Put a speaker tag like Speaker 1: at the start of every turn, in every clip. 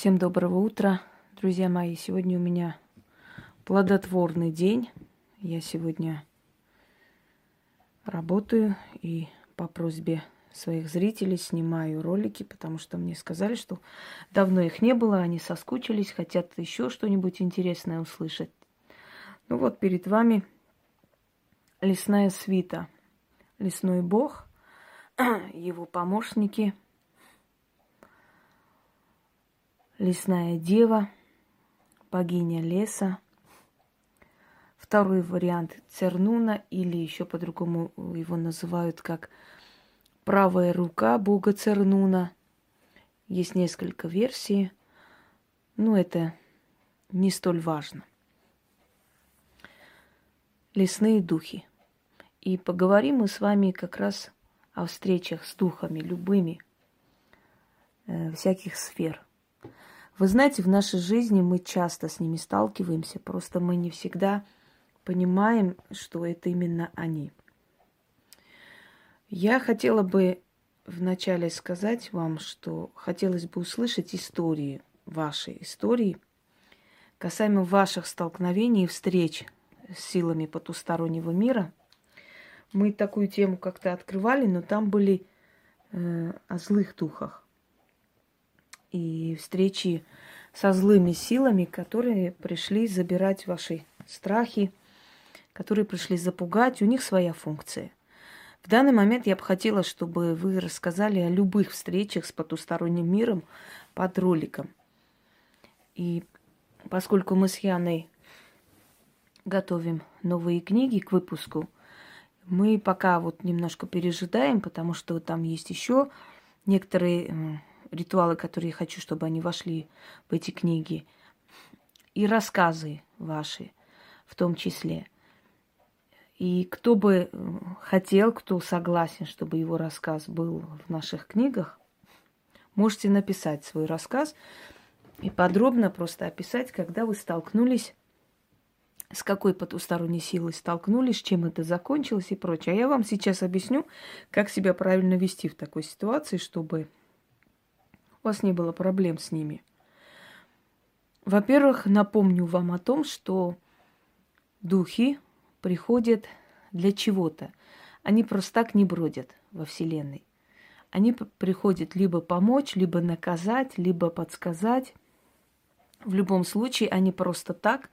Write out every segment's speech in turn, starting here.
Speaker 1: Всем доброго утра, друзья мои. Сегодня у меня плодотворный день. Я сегодня работаю и по просьбе своих зрителей снимаю ролики, потому что мне сказали, что давно их не было, они соскучились, хотят еще что-нибудь интересное услышать. Ну вот перед вами лесная свита, лесной бог, его помощники, лесная дева, богиня леса. Второй вариант Цернуна, или еще по-другому его называют как правая рука бога Цернуна. Есть несколько версий, но это не столь важно. Лесные духи. И поговорим мы с вами как раз о встречах с духами, любыми, э, всяких сфер. Вы знаете, в нашей жизни мы часто с ними сталкиваемся, просто мы не всегда понимаем, что это именно они. Я хотела бы вначале сказать вам, что хотелось бы услышать истории, вашей истории, касаемо ваших столкновений и встреч с силами потустороннего мира – мы такую тему как-то открывали, но там были э, о злых духах и встречи со злыми силами, которые пришли забирать ваши страхи, которые пришли запугать. У них своя функция. В данный момент я бы хотела, чтобы вы рассказали о любых встречах с потусторонним миром под роликом. И поскольку мы с Яной готовим новые книги к выпуску – мы пока вот немножко пережидаем, потому что там есть еще некоторые ритуалы, которые я хочу, чтобы они вошли в эти книги. И рассказы ваши в том числе. И кто бы хотел, кто согласен, чтобы его рассказ был в наших книгах, можете написать свой рассказ и подробно просто описать, когда вы столкнулись с какой потусторонней силой столкнулись, чем это закончилось и прочее. А я вам сейчас объясню, как себя правильно вести в такой ситуации, чтобы у вас не было проблем с ними. Во-первых, напомню вам о том, что духи приходят для чего-то. Они просто так не бродят во Вселенной. Они приходят либо помочь, либо наказать, либо подсказать. В любом случае, они просто так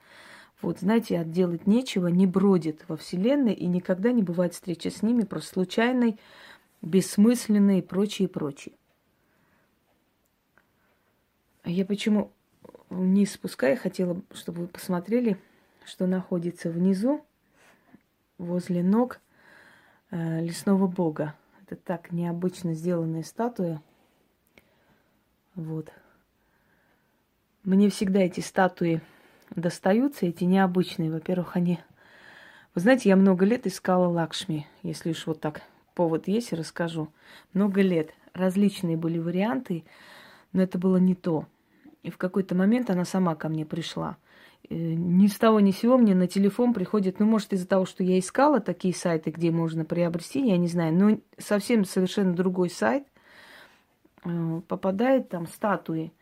Speaker 1: вот, знаете, отделать нечего, не бродит во Вселенной, и никогда не бывает встречи с ними просто случайной, бессмысленной и прочее, прочее. А я почему вниз спускаю, хотела, чтобы вы посмотрели, что находится внизу, возле ног э, лесного бога. Это так необычно сделанная статуя. Вот. Мне всегда эти статуи достаются эти необычные. Во-первых, они... Вы знаете, я много лет искала Лакшми, если уж вот так повод есть, расскажу. Много лет. Различные были варианты, но это было не то. И в какой-то момент она сама ко мне пришла. Э, ни с того ни с сего мне на телефон приходит, ну, может, из-за того, что я искала такие сайты, где можно приобрести, я не знаю, но совсем совершенно другой сайт, э, попадает там статуи,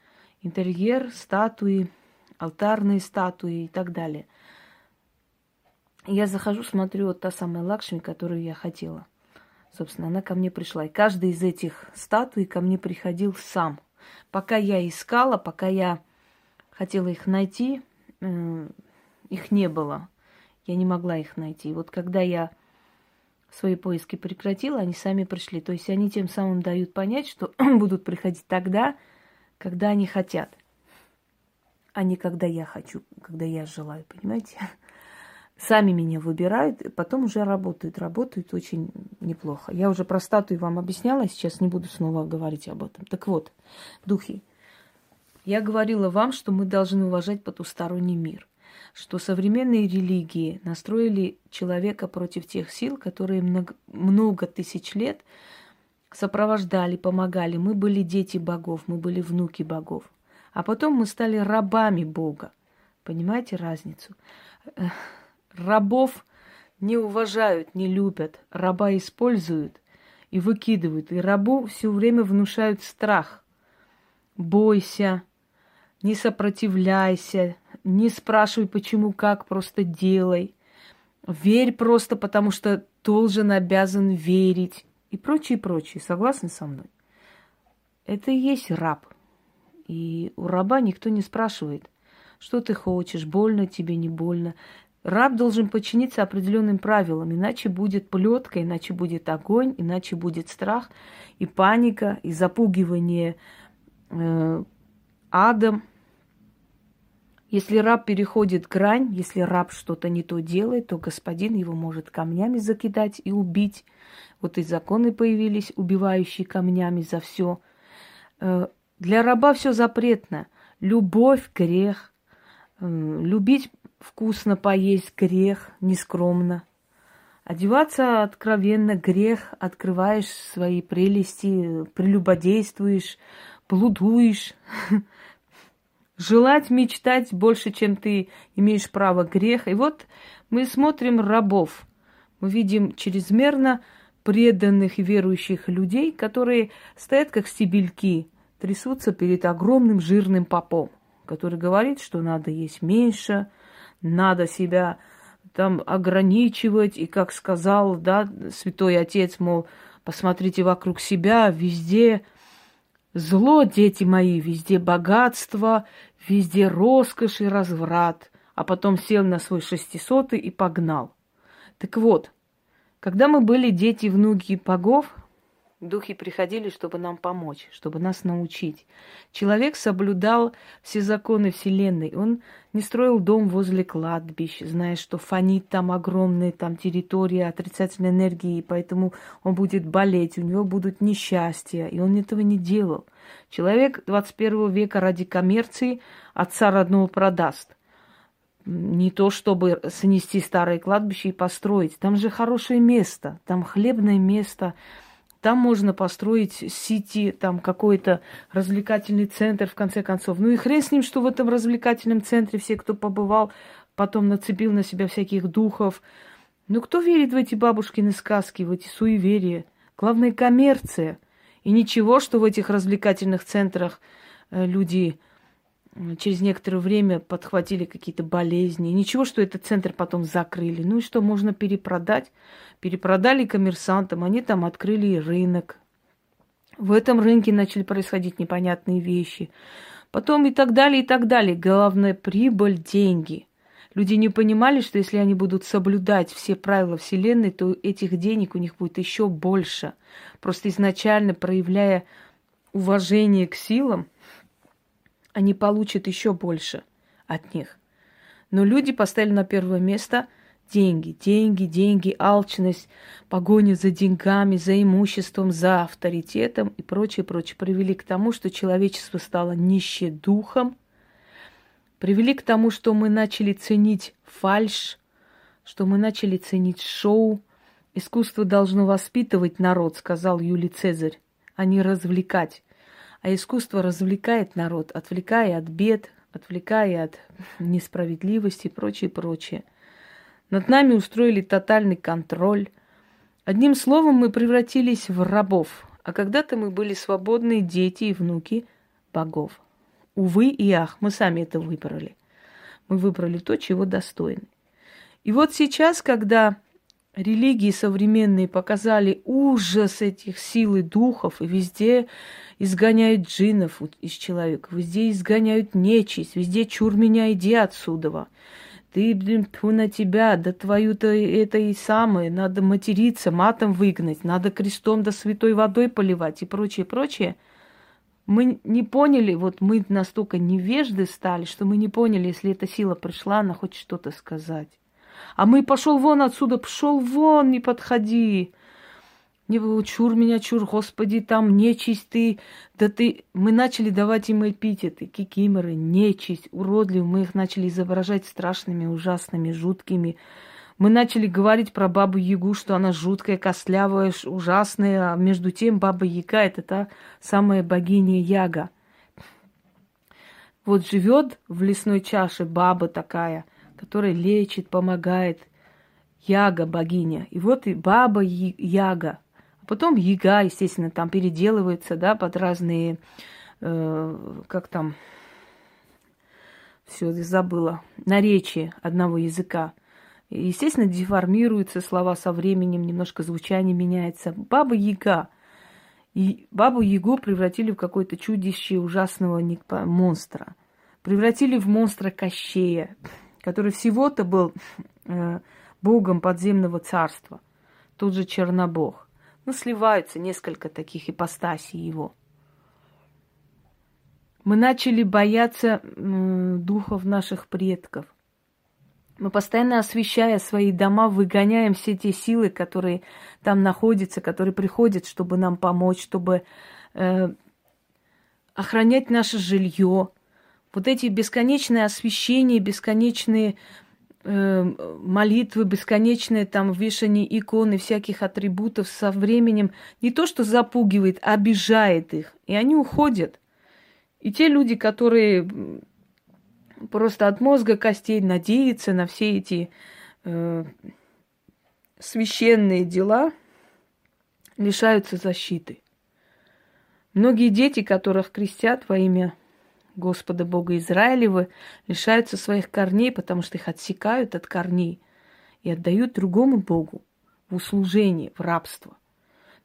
Speaker 1: интерьер, статуи, алтарные статуи и так далее. Я захожу, смотрю, вот та самая Лакшми, которую я хотела. Собственно, она ко мне пришла. И каждый из этих статуй ко мне приходил сам. Пока я искала, пока я хотела их найти, э, их не было. Я не могла их найти. Вот когда я свои поиски прекратила, они сами пришли. То есть они тем самым дают понять, что будут приходить тогда, когда они хотят а не когда я хочу, когда я желаю, понимаете? Сами меня выбирают, потом уже работают, работают очень неплохо. Я уже про статуи вам объясняла, сейчас не буду снова говорить об этом. Так вот, духи, я говорила вам, что мы должны уважать потусторонний мир, что современные религии настроили человека против тех сил, которые много, много тысяч лет сопровождали, помогали. Мы были дети богов, мы были внуки богов. А потом мы стали рабами Бога. Понимаете разницу? Рабов не уважают, не любят. Раба используют и выкидывают. И рабу все время внушают страх. Бойся, не сопротивляйся, не спрашивай, почему, как, просто делай. Верь просто, потому что должен, обязан верить. И прочее, прочее. Согласны со мной? Это и есть раб. И у раба никто не спрашивает, что ты хочешь, больно тебе, не больно. Раб должен подчиниться определенным правилам, иначе будет плетка, иначе будет огонь, иначе будет страх и паника, и запугивание э, адом. Если раб переходит грань, если раб что-то не то делает, то господин его может камнями закидать и убить. Вот и законы появились, убивающие камнями за все. Э, для раба все запретно. Любовь – грех. Любить вкусно поесть – грех, нескромно. Одеваться откровенно – грех. Открываешь свои прелести, прелюбодействуешь, блудуешь. Желать, мечтать больше, чем ты имеешь право грех. И вот мы смотрим рабов. Мы видим чрезмерно преданных верующих людей, которые стоят как стебельки, трясутся перед огромным жирным попом, который говорит, что надо есть меньше, надо себя там ограничивать, и как сказал, да, святой отец, мол, посмотрите вокруг себя, везде зло, дети мои, везде богатство, везде роскошь и разврат, а потом сел на свой шестисотый и погнал. Так вот, когда мы были дети, внуки богов, духи приходили, чтобы нам помочь, чтобы нас научить. Человек соблюдал все законы Вселенной. Он не строил дом возле кладбищ, зная, что фонит там огромная там территория отрицательной энергии, поэтому он будет болеть, у него будут несчастья. И он этого не делал. Человек 21 века ради коммерции отца родного продаст не то чтобы снести старое кладбище и построить. Там же хорошее место, там хлебное место, там можно построить сити, там какой-то развлекательный центр, в конце концов. Ну и хрен с ним, что в этом развлекательном центре все, кто побывал, потом нацепил на себя всяких духов. Ну кто верит в эти бабушкины сказки, в эти суеверия? Главное, коммерция. И ничего, что в этих развлекательных центрах э, люди через некоторое время подхватили какие-то болезни. Ничего, что этот центр потом закрыли. Ну и что, можно перепродать? Перепродали коммерсантам, они там открыли рынок. В этом рынке начали происходить непонятные вещи. Потом и так далее, и так далее. Главное, прибыль, деньги. Люди не понимали, что если они будут соблюдать все правила Вселенной, то этих денег у них будет еще больше. Просто изначально проявляя уважение к силам, они получат еще больше от них. Но люди поставили на первое место деньги, деньги, деньги, алчность, погоня за деньгами, за имуществом, за авторитетом и прочее, прочее, привели к тому, что человечество стало нище духом, привели к тому, что мы начали ценить фальш, что мы начали ценить шоу. Искусство должно воспитывать народ, сказал Юлий Цезарь, а не развлекать. А искусство развлекает народ, отвлекая от бед, отвлекая от несправедливости и прочее, прочее. Над нами устроили тотальный контроль. Одним словом, мы превратились в рабов, а когда-то мы были свободные дети и внуки богов. Увы и ах, мы сами это выбрали. Мы выбрали то, чего достойны. И вот сейчас, когда религии современные показали ужас этих сил и духов, и везде изгоняют джинов из человека, везде изгоняют нечисть, везде чур меня, иди отсюда. Ты, блин, тьфу на тебя, да твою-то это и самое, надо материться, матом выгнать, надо крестом да святой водой поливать и прочее, прочее. Мы не поняли, вот мы настолько невежды стали, что мы не поняли, если эта сила пришла, она хочет что-то сказать. А мы пошел вон отсюда, пошел вон, не подходи. Не чур меня, чур, господи, там нечисть ты. Да ты... Мы начали давать им эпитеты, кикиморы, нечисть, уродливые. Мы их начали изображать страшными, ужасными, жуткими. Мы начали говорить про бабу Ягу, что она жуткая, костлявая, ужасная. А между тем баба Яга – это та самая богиня Яга. Вот живет в лесной чаше баба такая, которая лечит, помогает. Яга богиня. И вот и баба Яга – Потом яга, естественно, там переделывается, да, под разные, э, как там, все, забыла, наречие одного языка. Естественно, деформируются слова со временем, немножко звучание меняется. Баба Яга. И бабу Ягу превратили в какое-то чудище ужасного монстра. Превратили в монстра Кощея, который всего-то был э, богом подземного царства. Тут же Чернобог. Ну, сливаются несколько таких ипостасей его. Мы начали бояться э, духов наших предков. Мы постоянно освещая свои дома, выгоняем все те силы, которые там находятся, которые приходят, чтобы нам помочь, чтобы э, охранять наше жилье. Вот эти бесконечные освещения, бесконечные э, молитвы, бесконечные там вешание иконы, всяких атрибутов со временем не то что запугивает, а обижает их. И они уходят. И те люди, которые просто от мозга костей надеяться на все эти э, священные дела, лишаются защиты. Многие дети, которых крестят во имя Господа Бога Израилева, лишаются своих корней, потому что их отсекают от корней и отдают другому Богу в услужение, в рабство –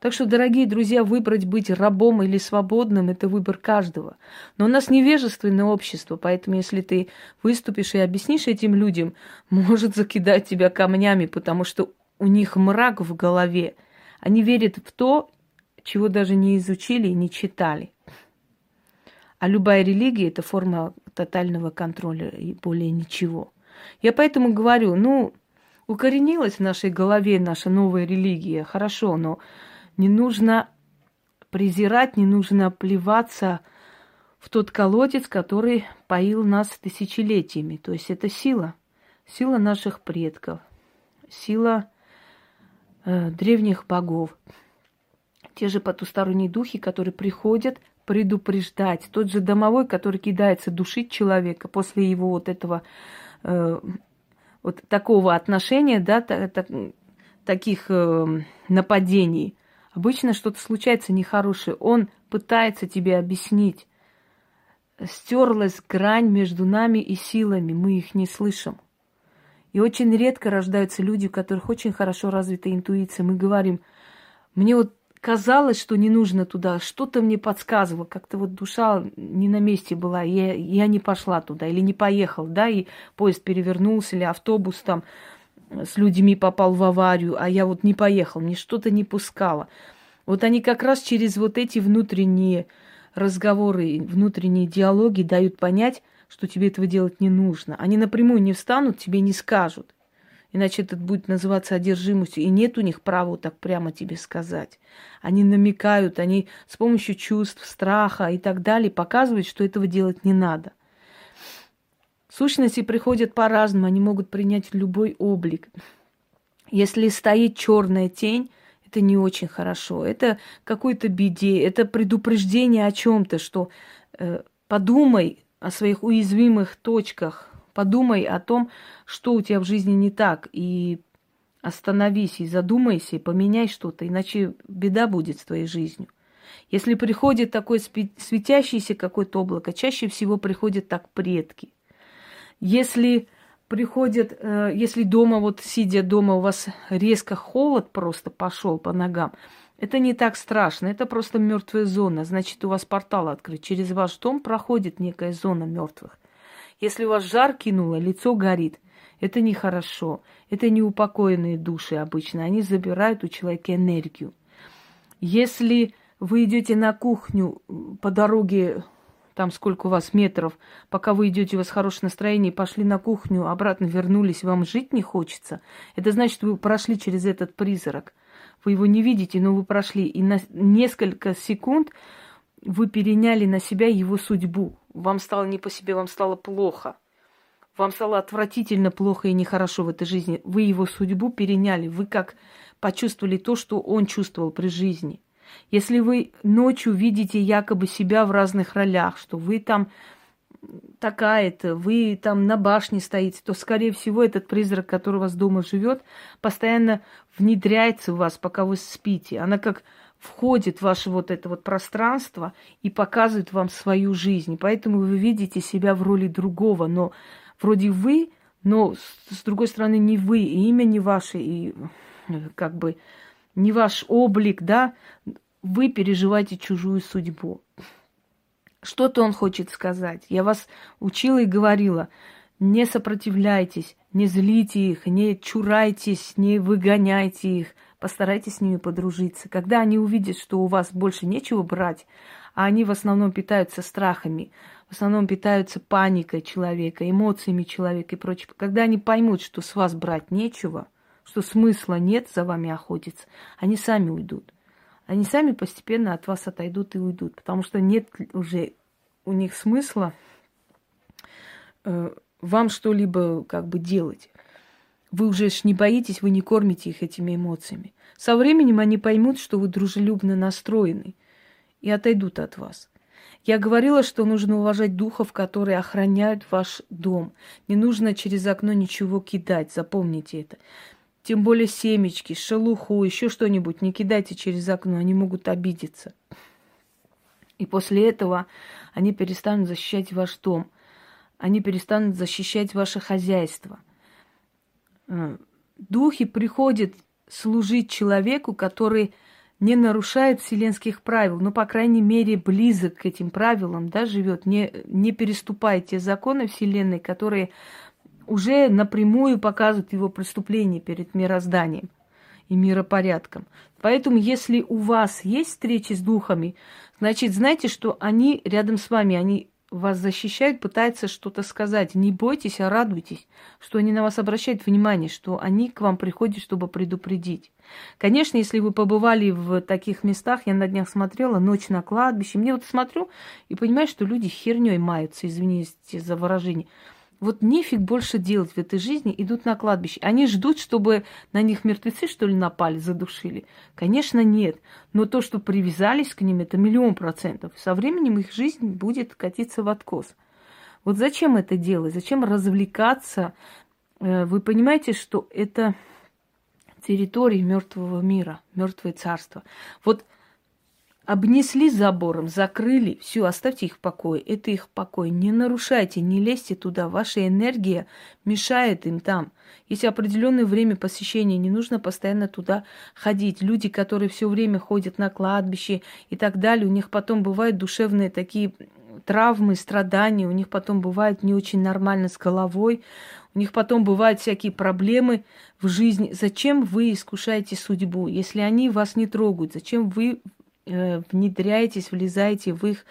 Speaker 1: так что, дорогие друзья, выбрать быть рабом или свободным – это выбор каждого. Но у нас невежественное общество, поэтому если ты выступишь и объяснишь этим людям, может закидать тебя камнями, потому что у них мрак в голове. Они верят в то, чего даже не изучили и не читали. А любая религия – это форма тотального контроля и более ничего. Я поэтому говорю, ну, укоренилась в нашей голове наша новая религия, хорошо, но не нужно презирать, не нужно плеваться в тот колодец, который поил нас тысячелетиями. То есть это сила, сила наших предков, сила э, древних богов. Те же потусторонние духи, которые приходят предупреждать. Тот же домовой, который кидается душить человека после его вот этого э, вот такого отношения, да, та, та, таких э, нападений. Обычно что-то случается нехорошее. Он пытается тебе объяснить. Стерлась грань между нами и силами. Мы их не слышим. И очень редко рождаются люди, у которых очень хорошо развита интуиция. Мы говорим, мне вот казалось, что не нужно туда, что-то мне подсказывало, как-то вот душа не на месте была, я, я не пошла туда или не поехал, да, и поезд перевернулся, или автобус там с людьми попал в аварию, а я вот не поехал, мне что-то не пускало. Вот они как раз через вот эти внутренние разговоры, внутренние диалоги дают понять, что тебе этого делать не нужно. Они напрямую не встанут, тебе не скажут. Иначе это будет называться одержимостью. И нет у них права так прямо тебе сказать. Они намекают, они с помощью чувств, страха и так далее показывают, что этого делать не надо. Сущности приходят по-разному, они могут принять любой облик. Если стоит черная тень, это не очень хорошо. Это какой-то беде, это предупреждение о чем-то, что э, подумай о своих уязвимых точках, подумай о том, что у тебя в жизни не так, и остановись, и задумайся, и поменяй что-то, иначе беда будет с твоей жизнью. Если приходит такое светящееся какое-то облако, чаще всего приходят так предки – если приходят, э, если дома, вот сидя дома, у вас резко холод просто пошел по ногам, это не так страшно, это просто мертвая зона. Значит, у вас портал открыт. Через ваш дом проходит некая зона мертвых. Если у вас жар кинуло, лицо горит, это нехорошо. Это неупокоенные души обычно. Они забирают у человека энергию. Если вы идете на кухню по дороге там сколько у вас метров, пока вы идете, у вас хорошее настроение, пошли на кухню, обратно вернулись, вам жить не хочется, это значит, вы прошли через этот призрак. Вы его не видите, но вы прошли. И на несколько секунд вы переняли на себя его судьбу. Вам стало не по себе, вам стало плохо. Вам стало отвратительно плохо и нехорошо в этой жизни. Вы его судьбу переняли. Вы как почувствовали то, что он чувствовал при жизни – если вы ночью видите якобы себя в разных ролях, что вы там такая-то, вы там на башне стоите, то, скорее всего, этот призрак, который у вас дома живет, постоянно внедряется в вас, пока вы спите. Она как входит в ваше вот это вот пространство и показывает вам свою жизнь. Поэтому вы видите себя в роли другого, но вроде вы, но с, другой стороны не вы, и имя не ваше, и э, как бы не ваш облик, да, вы переживаете чужую судьбу. Что-то он хочет сказать. Я вас учила и говорила, не сопротивляйтесь, не злите их, не чурайтесь, не выгоняйте их. Постарайтесь с ними подружиться. Когда они увидят, что у вас больше нечего брать, а они в основном питаются страхами, в основном питаются паникой человека, эмоциями человека и прочее. Когда они поймут, что с вас брать нечего, что смысла нет за вами охотиться, они сами уйдут. Они сами постепенно от вас отойдут и уйдут, потому что нет уже у них смысла э, вам что-либо как бы делать. Вы уже ж не боитесь, вы не кормите их этими эмоциями. Со временем они поймут, что вы дружелюбно настроены и отойдут от вас. Я говорила, что нужно уважать духов, которые охраняют ваш дом. Не нужно через окно ничего кидать, запомните это. Тем более семечки, шелуху, еще что-нибудь не кидайте через окно, они могут обидеться. И после этого они перестанут защищать ваш дом – они перестанут защищать ваше хозяйство. Э, духи приходят служить человеку, который не нарушает вселенских правил, но, по крайней мере, близок к этим правилам, да, живет, не, не переступая те законы Вселенной, которые уже напрямую показывают его преступление перед мирозданием и миропорядком. Поэтому, если у вас есть встречи с духами, значит, знайте, что они рядом с вами, они вас защищают, пытаются что-то сказать. Не бойтесь, а радуйтесь, что они на вас обращают внимание, что они к вам приходят, чтобы предупредить. Конечно, если вы побывали в таких местах, я на днях смотрела «Ночь на кладбище», мне вот смотрю и понимаю, что люди херней маются, извините за выражение – вот нефиг больше делать в этой жизни, идут на кладбище. Они ждут, чтобы на них мертвецы, что ли, напали, задушили? Конечно, нет. Но то, что привязались к ним, это миллион процентов. Со временем их жизнь будет катиться в откос. Вот зачем это делать? Зачем развлекаться? Э, вы понимаете, что это территория мертвого мира, мертвое царство. Вот Обнесли забором, закрыли, все, оставьте их в покое. Это их покой. Не нарушайте, не лезьте туда. Ваша энергия мешает им там. Есть определенное время посещения, не нужно постоянно туда ходить. Люди, которые все время ходят на кладбище и так далее, у них потом бывают душевные такие травмы, страдания, у них потом бывает не очень нормально с головой, у них потом бывают всякие проблемы в жизни. Зачем вы искушаете судьбу, если они вас не трогают? Зачем вы Э, внедряетесь, влезаете в их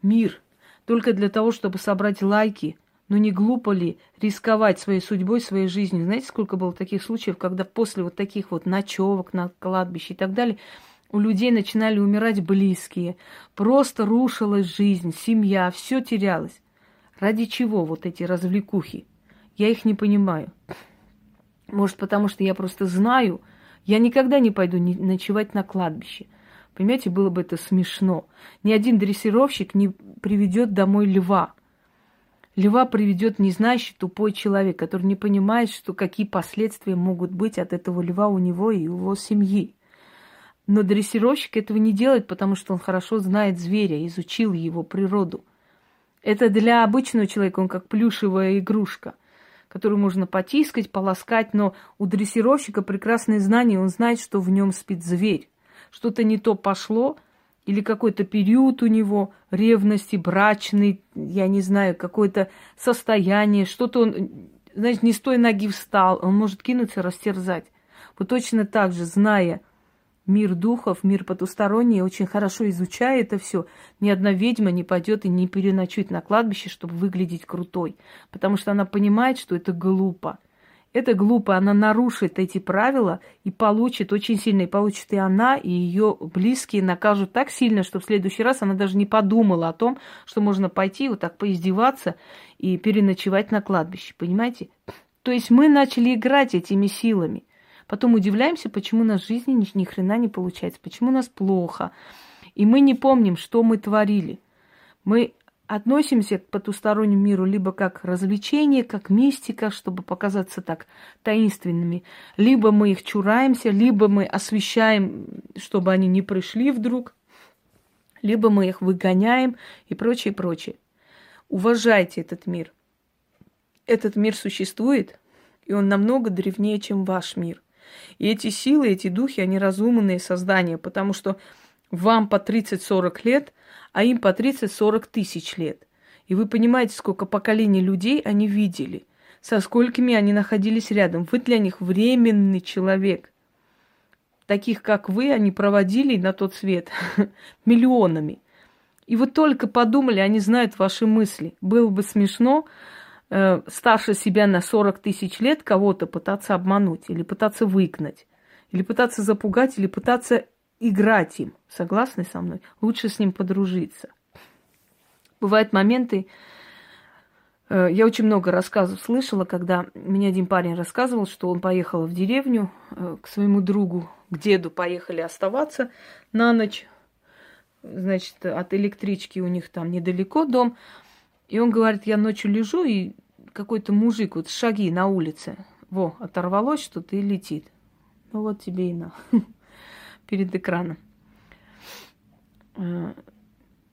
Speaker 1: мир только для того, чтобы собрать лайки. Но не глупо ли рисковать своей судьбой, своей жизнью? Знаете, сколько было таких случаев, когда после вот таких вот ночевок на кладбище и так далее, у людей начинали умирать близкие, просто рушилась жизнь, семья, все терялось. Ради чего вот эти развлекухи? Я их не понимаю. Может, потому что я просто знаю, я никогда не пойду ночевать на кладбище. Понимаете, было бы это смешно. Ни один дрессировщик не приведет домой льва. Льва приведет не знающий тупой человек, который не понимает, что какие последствия могут быть от этого льва у него и его семьи. Но дрессировщик этого не делает, потому что он хорошо знает зверя, изучил его природу. Это для обычного человека, он как плюшевая игрушка, которую можно потискать, полоскать, но у дрессировщика прекрасное знание, он знает, что в нем спит зверь что-то не то пошло, или какой-то период у него ревности, брачный, я не знаю, какое-то состояние, что-то он, знаете, не с той ноги встал, он может кинуться, растерзать. Вот точно так же, зная мир духов, мир потусторонний, очень хорошо изучая это все, ни одна ведьма не пойдет и не переночует на кладбище, чтобы выглядеть крутой, потому что она понимает, что это глупо. Это глупо, она нарушит эти правила и получит очень сильно, и получит и она, и ее близкие накажут так сильно, что в следующий раз она даже не подумала о том, что можно пойти вот так поиздеваться и переночевать на кладбище, понимаете? То есть мы начали играть этими силами. Потом удивляемся, почему у нас в жизни ни, ни хрена не получается, почему у нас плохо. И мы не помним, что мы творили. Мы относимся к потустороннему миру либо как развлечение, как мистика, чтобы показаться так таинственными, либо мы их чураемся, либо мы освещаем, чтобы они не пришли вдруг, либо мы их выгоняем и прочее, прочее. Уважайте этот мир. Этот мир существует, и он намного древнее, чем ваш мир. И эти силы, эти духи, они разумные создания, потому что вам по 30-40 лет, а им по 30-40 тысяч лет. И вы понимаете, сколько поколений людей они видели, со сколькими они находились рядом. Вы для них временный человек. Таких, как вы, они проводили на тот свет миллионами. И вы только подумали, они знают ваши мысли. Было бы смешно э, старше себя на 40 тысяч лет кого-то пытаться обмануть, или пытаться выгнать, или пытаться запугать, или пытаться играть им. Согласны со мной? Лучше с ним подружиться. Бывают моменты, э, я очень много рассказов слышала, когда мне один парень рассказывал, что он поехал в деревню э, к своему другу, к деду поехали оставаться на ночь. Значит, от электрички у них там недалеко дом. И он говорит, я ночью лежу, и какой-то мужик, вот шаги на улице. Во, оторвалось что-то и летит. Ну вот тебе и на. перед экраном. Э,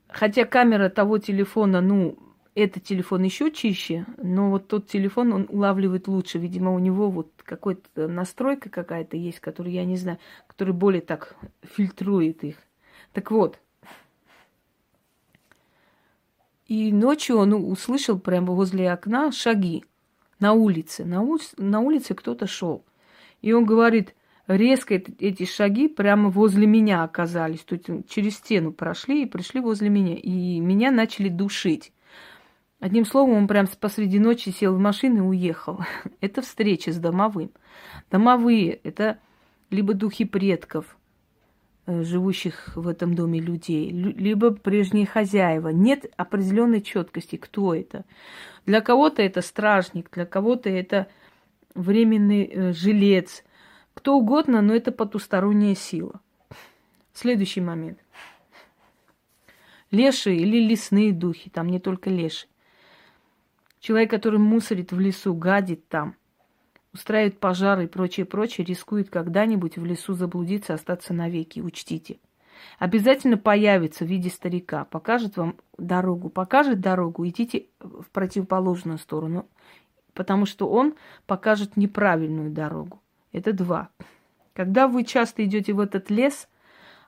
Speaker 1: хотя камера того телефона, ну, этот телефон еще чище, но вот тот телефон он улавливает лучше. Видимо, у него вот какая-то настройка какая-то есть, которую я не знаю, которая более так фильтрует их. Так вот. И ночью он услышал прямо возле окна шаги на улице. На, ули... на улице кто-то шел. И он говорит, резко эти шаги прямо возле меня оказались. То есть через стену прошли и пришли возле меня. И меня начали душить. Одним словом, он прям посреди ночи сел в машину и уехал. Это встреча с домовым. Домовые – это либо духи предков, э, живущих в этом доме людей, либо прежние хозяева. Нет определенной четкости, кто это. Для кого-то это стражник, для кого-то это временный э, жилец – кто угодно, но это потусторонняя сила. Следующий момент. Лешие или лесные духи, там не только леши. Человек, который мусорит в лесу, гадит там, устраивает пожары и прочее, прочее, рискует когда-нибудь в лесу заблудиться, остаться навеки, учтите. Обязательно появится в виде старика, покажет вам дорогу, покажет дорогу, идите в противоположную сторону, потому что он покажет неправильную дорогу. Это два. Когда вы часто идете в этот лес,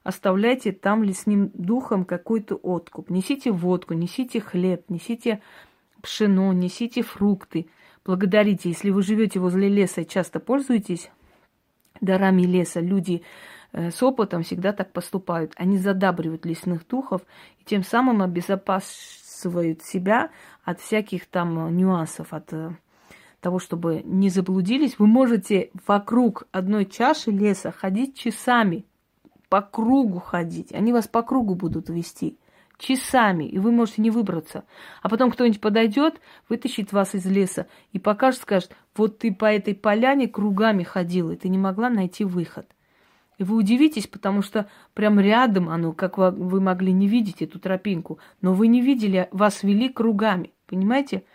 Speaker 1: оставляйте там лесным духом какой-то откуп. Несите водку, несите хлеб, несите пшено, несите фрукты. Благодарите, если вы живете возле леса и часто пользуетесь дарами леса, люди э, с опытом всегда так поступают. Они задабривают лесных духов и тем самым обезопасивают себя от всяких там нюансов, от э, того, чтобы не заблудились, вы можете вокруг одной чаши леса ходить часами, по кругу ходить. Они вас по кругу будут вести часами, и вы можете не выбраться. А потом кто-нибудь подойдет, вытащит вас из леса и покажет, скажет, вот ты по этой поляне кругами ходила, и ты не могла найти выход. И вы удивитесь, потому что прям рядом оно, как вы могли не видеть эту тропинку, но вы не видели, вас вели кругами, понимаете?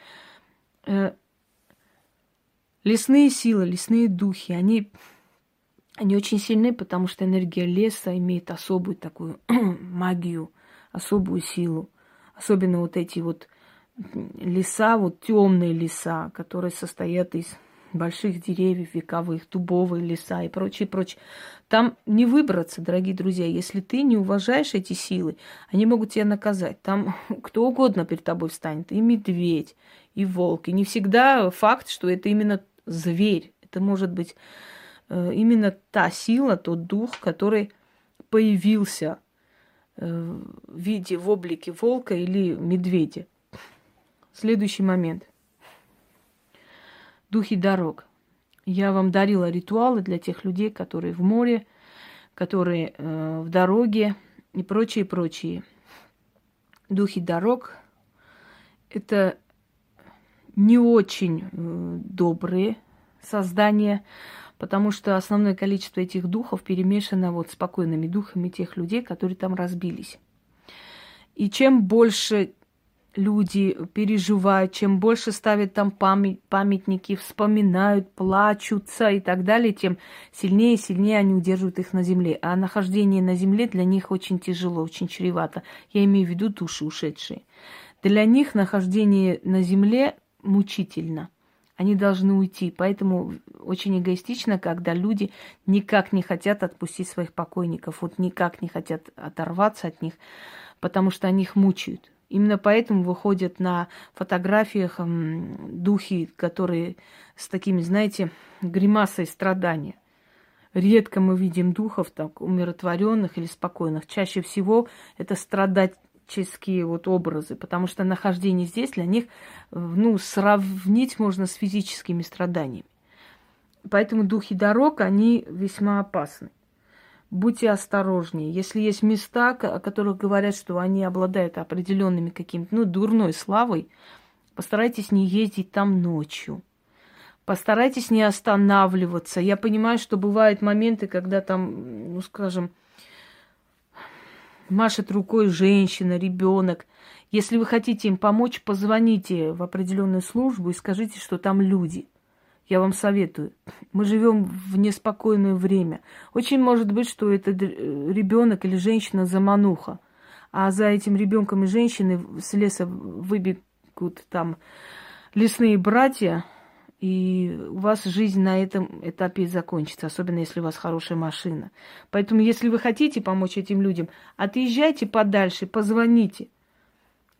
Speaker 1: Лесные силы, лесные духи, они, они очень сильны, потому что энергия леса имеет особую такую магию, особую силу. Особенно вот эти вот леса, вот темные леса, которые состоят из больших деревьев вековых, дубовые леса и прочее, прочее. Там не выбраться, дорогие друзья, если ты не уважаешь эти силы, они могут тебя наказать. Там кто угодно перед тобой встанет, и медведь, и волк. И не всегда факт, что это именно зверь. Это может быть э, именно та сила, тот дух, который появился э, в виде, в облике волка или медведя. Следующий момент. Духи дорог. Я вам дарила ритуалы для тех людей, которые в море, которые э, в дороге и прочие, прочие. Духи дорог – это не очень э, добрые создания, потому что основное количество этих духов перемешано вот спокойными духами тех людей, которые там разбились. И чем больше люди переживают, чем больше ставят там память, памятники, вспоминают, плачутся и так далее, тем сильнее и сильнее они удерживают их на земле. А нахождение на земле для них очень тяжело, очень чревато. Я имею в виду души ушедшие. Для них нахождение на земле мучительно. Они должны уйти. Поэтому очень эгоистично, когда люди никак не хотят отпустить своих покойников, вот никак не хотят оторваться от них, потому что они их мучают. Именно поэтому выходят на фотографиях духи, которые с такими, знаете, гримасой страдания. Редко мы видим духов так умиротворенных или спокойных. Чаще всего это страдательские вот образы, потому что нахождение здесь для них, ну, сравнить можно с физическими страданиями. Поэтому духи дорог, они весьма опасны будьте осторожнее. Если есть места, о которых говорят, что они обладают определенными каким-то, ну, дурной славой, постарайтесь не ездить там ночью. Постарайтесь не останавливаться. Я понимаю, что бывают моменты, когда там, ну, скажем, машет рукой женщина, ребенок. Если вы хотите им помочь, позвоните в определенную службу и скажите, что там люди – я вам советую. Мы живем в неспокойное время. Очень может быть, что это ребенок или женщина замануха. А за этим ребенком и женщиной с леса выбегут там лесные братья, и у вас жизнь на этом этапе закончится, особенно если у вас хорошая машина. Поэтому, если вы хотите помочь этим людям, отъезжайте подальше, позвоните –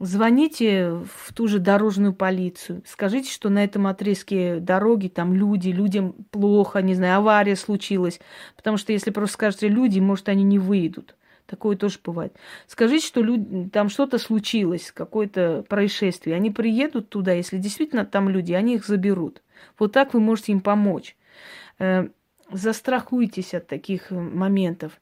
Speaker 1: Звоните в ту же дорожную полицию. Скажите, что на этом отрезке дороги там люди, людям плохо, не знаю, авария случилась. Потому что если просто скажете люди, может, они не выйдут. Такое тоже бывает. Скажите, что люди, там что-то случилось, какое-то происшествие. Они приедут туда, если действительно там люди, они их заберут. Вот так вы можете им помочь. Э, застрахуйтесь от таких моментов.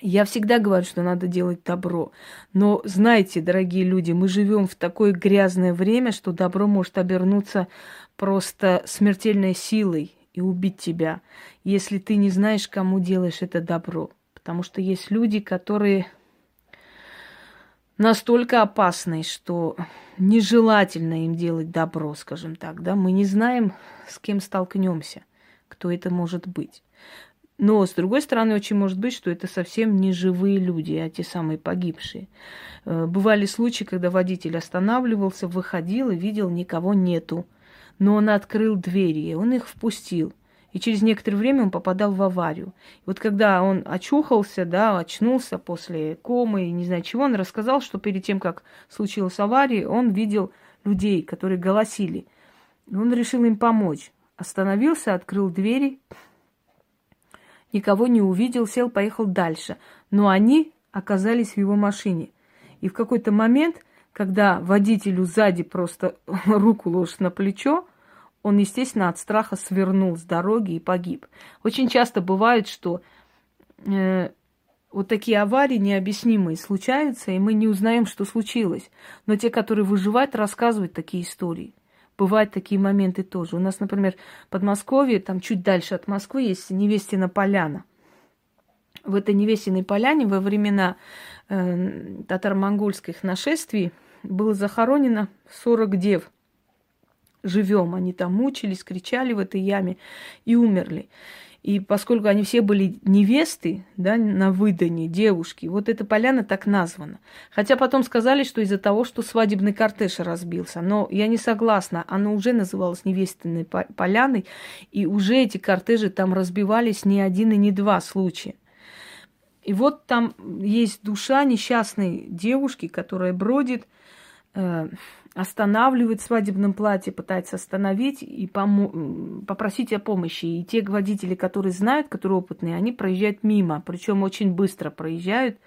Speaker 1: Я всегда говорю, что надо делать добро. Но знайте, дорогие люди, мы живем в такое грязное время, что добро может обернуться просто смертельной силой и убить тебя, если ты не знаешь, кому делаешь это добро. Потому что есть люди, которые настолько опасны, что нежелательно им делать добро, скажем так. Да? Мы не знаем, с кем столкнемся, кто это может быть. Но, с другой стороны, очень может быть, что это совсем не живые люди, а те самые погибшие. Э, бывали случаи, когда водитель останавливался, выходил и видел, никого нету. Но он открыл двери, он их впустил. И через некоторое время он попадал в аварию. И вот когда он очухался, да, очнулся после комы и не знаю чего, он рассказал, что перед тем, как случилась авария, он видел людей, которые голосили. И он решил им помочь. Остановился, открыл двери, никого не увидел, сел, поехал дальше. Но они оказались в его машине. И в какой-то момент, когда водителю сзади просто руку ложит на плечо, он, естественно, от страха свернул с дороги и погиб. Очень часто бывает, что э, вот такие аварии необъяснимые случаются, и мы не узнаем, что случилось. Но те, которые выживают, рассказывают такие истории бывают такие моменты тоже. У нас, например, в Подмосковье, там чуть дальше от Москвы, есть Невестина поляна. В этой Невестиной поляне во времена э, татаро-монгольских нашествий было захоронено 40 дев. Живем, они там мучились, кричали в этой яме и умерли. И поскольку они все были невесты, да, на выдании, девушки, вот эта поляна так названа. Хотя потом сказали, что из-за того, что свадебный кортеж разбился. Но я не согласна. Она уже называлась невестиной поляной, и уже эти кортежи там разбивались не один и не два случая. И вот там есть душа несчастной девушки, которая бродит, останавливает в свадебном платье, пытается остановить и помо- попросить о помощи. И те водители, которые знают, которые опытные, они проезжают мимо, причем очень быстро проезжают.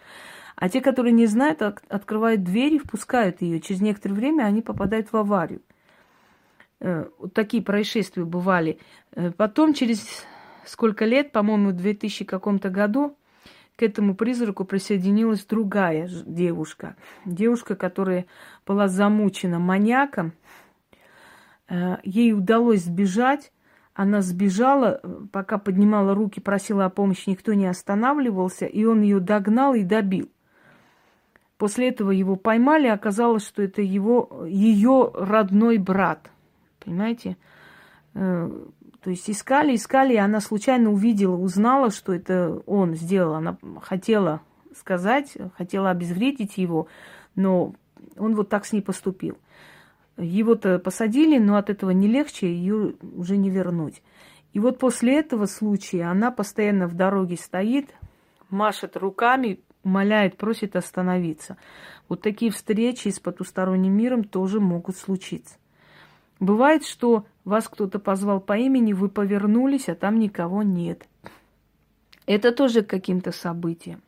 Speaker 1: А те, которые не знают, от- открывают двери, впускают ее. Через некоторое время они попадают в аварию. Э, вот такие происшествия бывали. Э, потом, через сколько лет, по-моему, в 2000 каком-то году, к этому призраку присоединилась другая девушка. Девушка, которая была замучена маньяком. Э, ей удалось сбежать. Она сбежала, пока поднимала руки, просила о помощи, никто не останавливался, и он ее догнал и добил. После этого его поймали, оказалось, что это его, ее родной брат. Понимаете? То есть искали, искали, и она случайно увидела, узнала, что это он сделал. Она хотела сказать, хотела обезвредить его, но он вот так с ней поступил. Его-то посадили, но от этого не легче, ее уже не вернуть. И вот после этого случая она постоянно в дороге стоит, машет руками, умоляет, просит остановиться. Вот такие встречи с потусторонним миром тоже могут случиться. Бывает, что вас кто-то позвал по имени, вы повернулись, а там никого нет. Это тоже каким-то событием.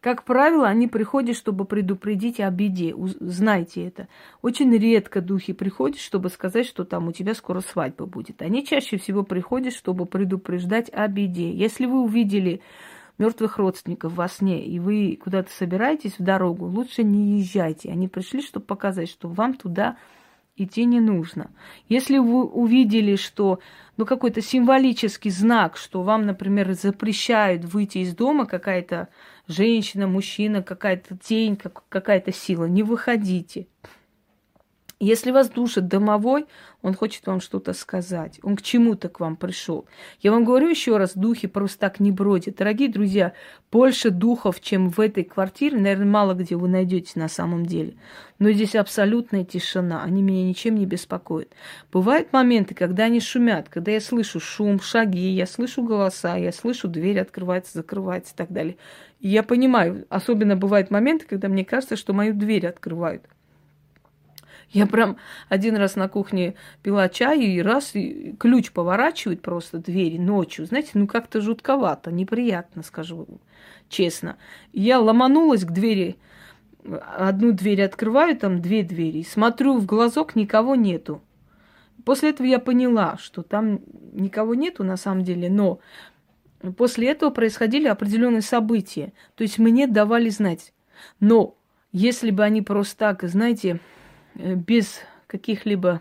Speaker 1: Как правило, они приходят, чтобы предупредить о беде. Знайте это. Очень редко духи приходят, чтобы сказать, что там у тебя скоро свадьба будет. Они чаще всего приходят, чтобы предупреждать о беде. Если вы увидели мертвых родственников во сне, и вы куда-то собираетесь в дорогу, лучше не езжайте. Они пришли, чтобы показать, что вам туда идти не нужно. Если вы увидели, что ну, какой-то символический знак, что вам, например, запрещают выйти из дома какая-то женщина, мужчина, какая-то тень, какая-то сила, не выходите. Если вас душит домовой, он хочет вам что-то сказать. Он к чему-то к вам пришел. Я вам говорю еще раз, духи просто так не бродят. Дорогие друзья, больше духов, чем в этой квартире, наверное, мало где вы найдете на самом деле. Но здесь абсолютная тишина. Они меня ничем не беспокоят. Бывают моменты, когда они шумят, когда я слышу шум, шаги, я слышу голоса, я слышу дверь открывается, закрывается и так далее. И я понимаю, особенно бывают моменты, когда мне кажется, что мою дверь открывают. Я прям один раз на кухне пила чай, и раз и ключ поворачивает просто двери ночью. Знаете, ну как-то жутковато, неприятно, скажу честно. Я ломанулась к двери, одну дверь открываю, там две двери, смотрю в глазок, никого нету. После этого я поняла, что там никого нету на самом деле, но после этого происходили определенные события. То есть мне давали знать. Но если бы они просто так, знаете, без каких-либо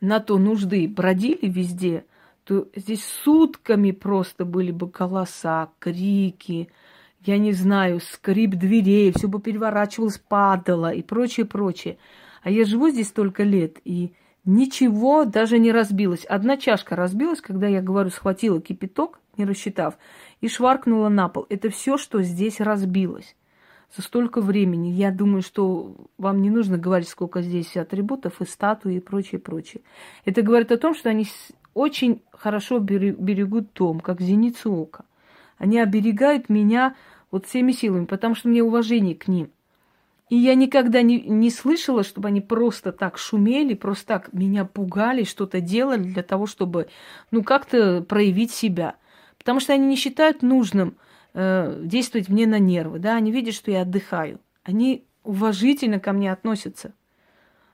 Speaker 1: на то нужды бродили везде, то здесь сутками просто были бы голоса, крики, я не знаю, скрип дверей, все бы переворачивалось, падало и прочее, прочее. А я живу здесь столько лет, и ничего даже не разбилось. Одна чашка разбилась, когда я, говорю, схватила кипяток, не рассчитав, и шваркнула на пол. Это все, что здесь разбилось за столько времени. Я думаю, что вам не нужно говорить, сколько здесь атрибутов и статуи и прочее, прочее. Это говорит о том, что они очень хорошо берегут дом, как зеницу ока. Они оберегают меня вот всеми силами, потому что мне уважение к ним. И я никогда не, не слышала, чтобы они просто так шумели, просто так меня пугали, что-то делали для того, чтобы, ну, как-то проявить себя. Потому что они не считают нужным – э, действовать мне на нервы, да, они видят, что я отдыхаю, они уважительно ко мне относятся.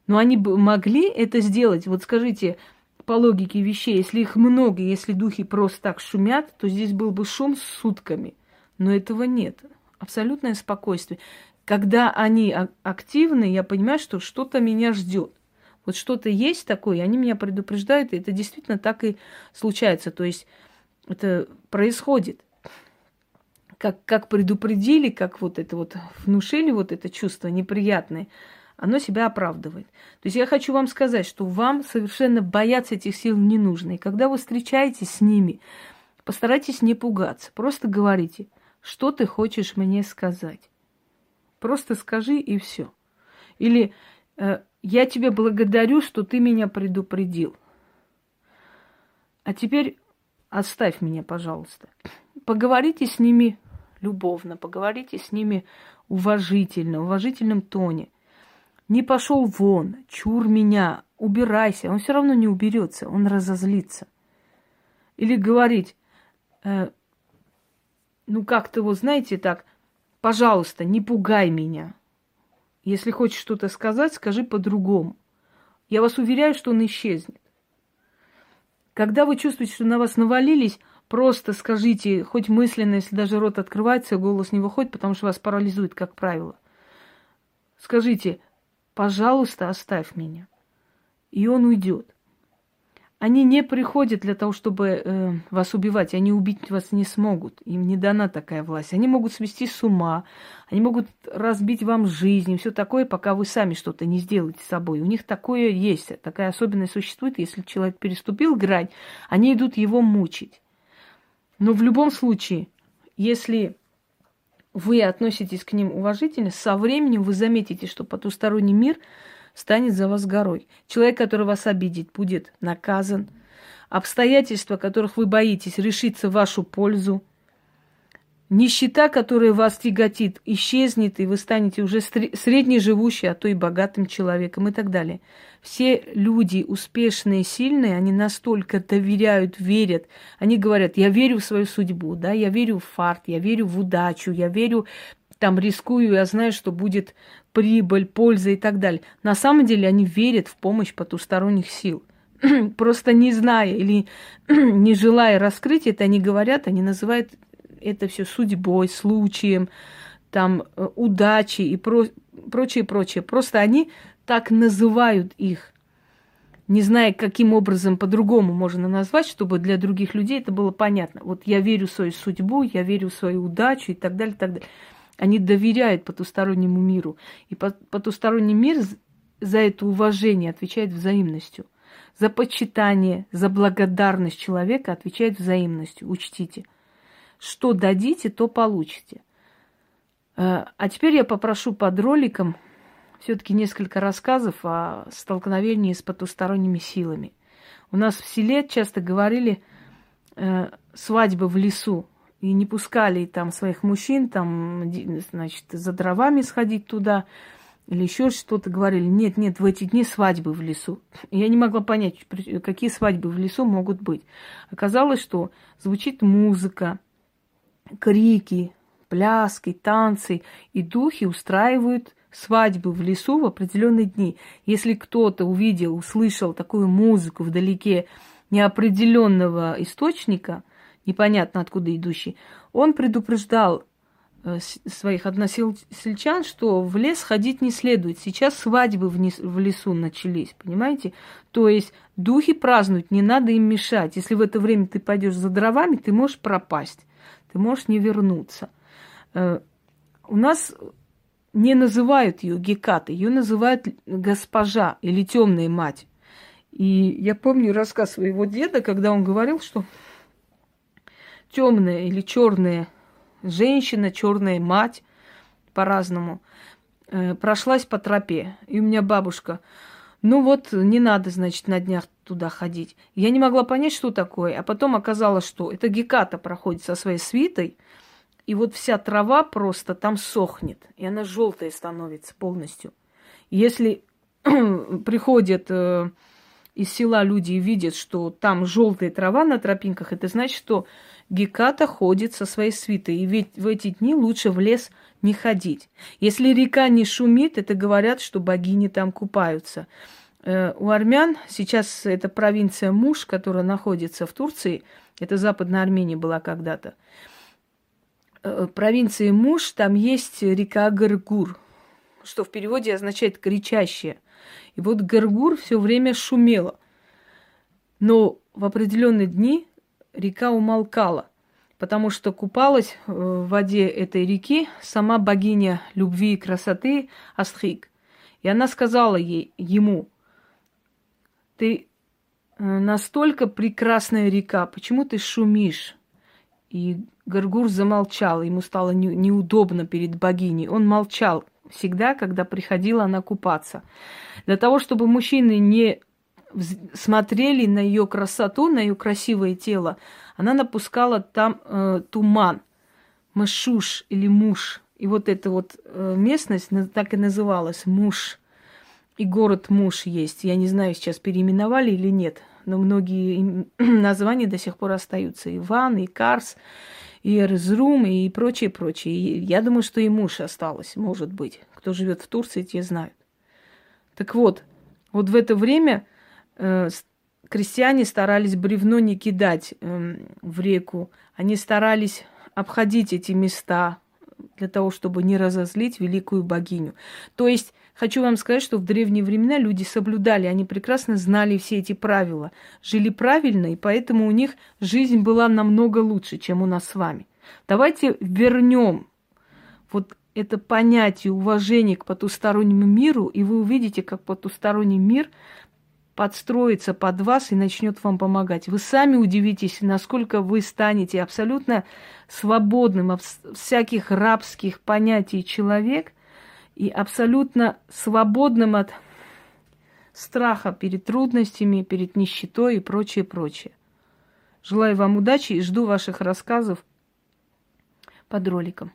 Speaker 1: Но они бы могли это сделать. Вот скажите, по логике вещей, если их много, если духи просто так шумят, то здесь был бы шум с сутками. Но этого нет. Абсолютное спокойствие. Когда они активны, я понимаю, что что-то меня ждет. Вот что-то есть такое, и они меня предупреждают, и это действительно так и случается. То есть это происходит как, как предупредили, как вот это вот внушили вот это чувство неприятное, оно себя оправдывает. То есть я хочу вам сказать, что вам совершенно бояться этих сил не нужно. И когда вы встречаетесь с ними, постарайтесь не пугаться. Просто говорите, что ты хочешь мне сказать. Просто скажи и все. Или э, я тебе благодарю, что ты меня предупредил. А теперь оставь меня, пожалуйста. Поговорите с ними любовно, поговорите с ними уважительно, в уважительном тоне. Не пошел вон, чур меня, убирайся. Он все равно не уберется, он разозлится. Или говорить, э, ну как-то вот, знаете, так, пожалуйста, не пугай меня. Если хочешь что-то сказать, скажи по-другому. Я вас уверяю, что он исчезнет. Когда вы чувствуете, что на вас навалились, Просто скажите, хоть мысленно, если даже рот открывается, голос не выходит, потому что вас парализует, как правило. Скажите, пожалуйста, оставь меня. И он уйдет. они не приходят для того, чтобы э, вас убивать. Они убить вас не смогут. Им не дана такая власть. Они могут свести с ума. Они могут разбить вам жизнь и все такое, пока вы сами что-то не сделаете с собой. У них такое есть. Такая особенность существует. Если человек переступил грань, они идут его мучить. Но в любом случае, если вы относитесь к ним уважительно, со временем вы заметите, что потусторонний мир – станет за вас горой. Человек, который вас обидит, будет наказан. Обстоятельства, которых вы боитесь, решится в вашу пользу. Нищета, которая вас тяготит, исчезнет, и вы станете уже среднеживущим, а то и богатым человеком и так далее. Все люди успешные, сильные, они настолько доверяют, верят. Они говорят, я верю в свою судьбу, да, я верю в фарт, я верю в удачу, я верю там рискую, я знаю, что будет прибыль, польза и так далее. На самом деле они верят в помощь потусторонних сил. Просто не зная или не желая раскрыть это, они говорят, они называют это все судьбой, случаем, там, э, удачей и про прочее, прочее. Просто они так называют их, не зная, каким образом по-другому можно назвать, чтобы для других людей это было понятно. Вот я верю в свою судьбу, я верю в свою удачу и так далее, и так далее. Они доверяют потустороннему миру. И потусторонний мир за это уважение отвечает взаимностью. За почитание, за благодарность человека отвечает взаимностью. Учтите. Что дадите, то получите. Э, а теперь я попрошу под роликом все-таки несколько рассказов о столкновении с потусторонними силами. У нас в селе часто говорили э, свадьбы в лесу и не пускали там своих мужчин, там, значит, за дровами сходить туда, или еще что-то говорили. Нет, нет, в эти дни свадьбы в лесу. я не могла понять, какие свадьбы в лесу могут быть. Оказалось, что звучит музыка, крики, пляски, танцы, и духи устраивают свадьбы в лесу в определенные дни. Если кто-то увидел, услышал такую музыку вдалеке неопределенного источника – непонятно откуда идущий, он предупреждал э, своих односельчан, что в лес ходить не следует. Сейчас свадьбы в лесу начались, понимаете? То есть духи празднуют, не надо им мешать. Если в это время ты пойдешь за дровами, ты можешь пропасть, ты можешь не вернуться. Э, у нас не называют ее Геката, ее называют госпожа или темная мать. И я помню рассказ своего деда, когда он говорил, что темная или черная женщина, черная мать, по-разному, э, прошлась по тропе. И у меня бабушка, ну вот, не надо, значит, на днях туда ходить. Я не могла понять, что такое. А потом оказалось, что это Геката проходит со своей свитой, и вот вся трава просто там сохнет, и она желтая становится полностью. Если приходят э, из села люди видят, что там желтая трава на тропинках, это значит, что Геката ходит со своей свитой, и ведь в эти дни лучше в лес не ходить. Если река не шумит, это говорят, что богини там купаются. Э, у армян сейчас это провинция Муш, которая находится в Турции, это Западная Армения была когда-то. Э, провинции Муш, там есть река Гаргур, что в переводе означает кричащая. И вот Гаргур все время шумела. Но в определенные дни река умолкала, потому что купалась э, в воде этой реки сама богиня любви и красоты Астрик. И она сказала ей, ему, ты э, настолько прекрасная река, почему ты шумишь? И Гаргур замолчал, ему стало неудобно перед богиней. Он молчал всегда, когда приходила она купаться. Для того, чтобы мужчины не смотрели на ее красоту, на ее красивое тело, она напускала там э, туман, мышуш или муж. И вот эта вот э, местность так и называлась муж. И город муж есть. Я не знаю, сейчас переименовали или нет, но многие названия до сих пор остаются. Иван, и Карс, и Эрзрум, и прочее, прочее. И я думаю, что и муж осталось, может быть. Кто живет в Турции, те знают. Так вот, вот в это время Э, крестьяне старались бревно не кидать э, в реку. Они старались обходить эти места, для того, чтобы не разозлить великую богиню. То есть хочу вам сказать, что в древние времена люди соблюдали, они прекрасно знали все эти правила, жили правильно, и поэтому у них жизнь была намного лучше, чем у нас с вами. Давайте вернем вот это понятие уважения к потустороннему миру, и вы увидите, как потусторонний мир подстроится под вас и начнет вам помогать. Вы сами удивитесь, насколько вы станете абсолютно свободным от всяких рабских понятий человек и абсолютно свободным от страха перед трудностями, перед нищетой и прочее, прочее. Желаю вам удачи и жду ваших рассказов под роликом.